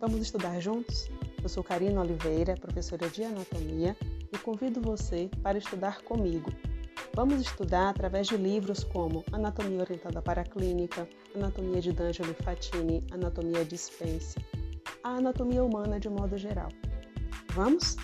Vamos estudar juntos? Eu sou Karina Oliveira, professora de anatomia, e convido você para estudar comigo. Vamos estudar através de livros como Anatomia Orientada para a Clínica, Anatomia de D'Angelo Fatini, Anatomia de Spence, a anatomia humana de modo geral. Vamos?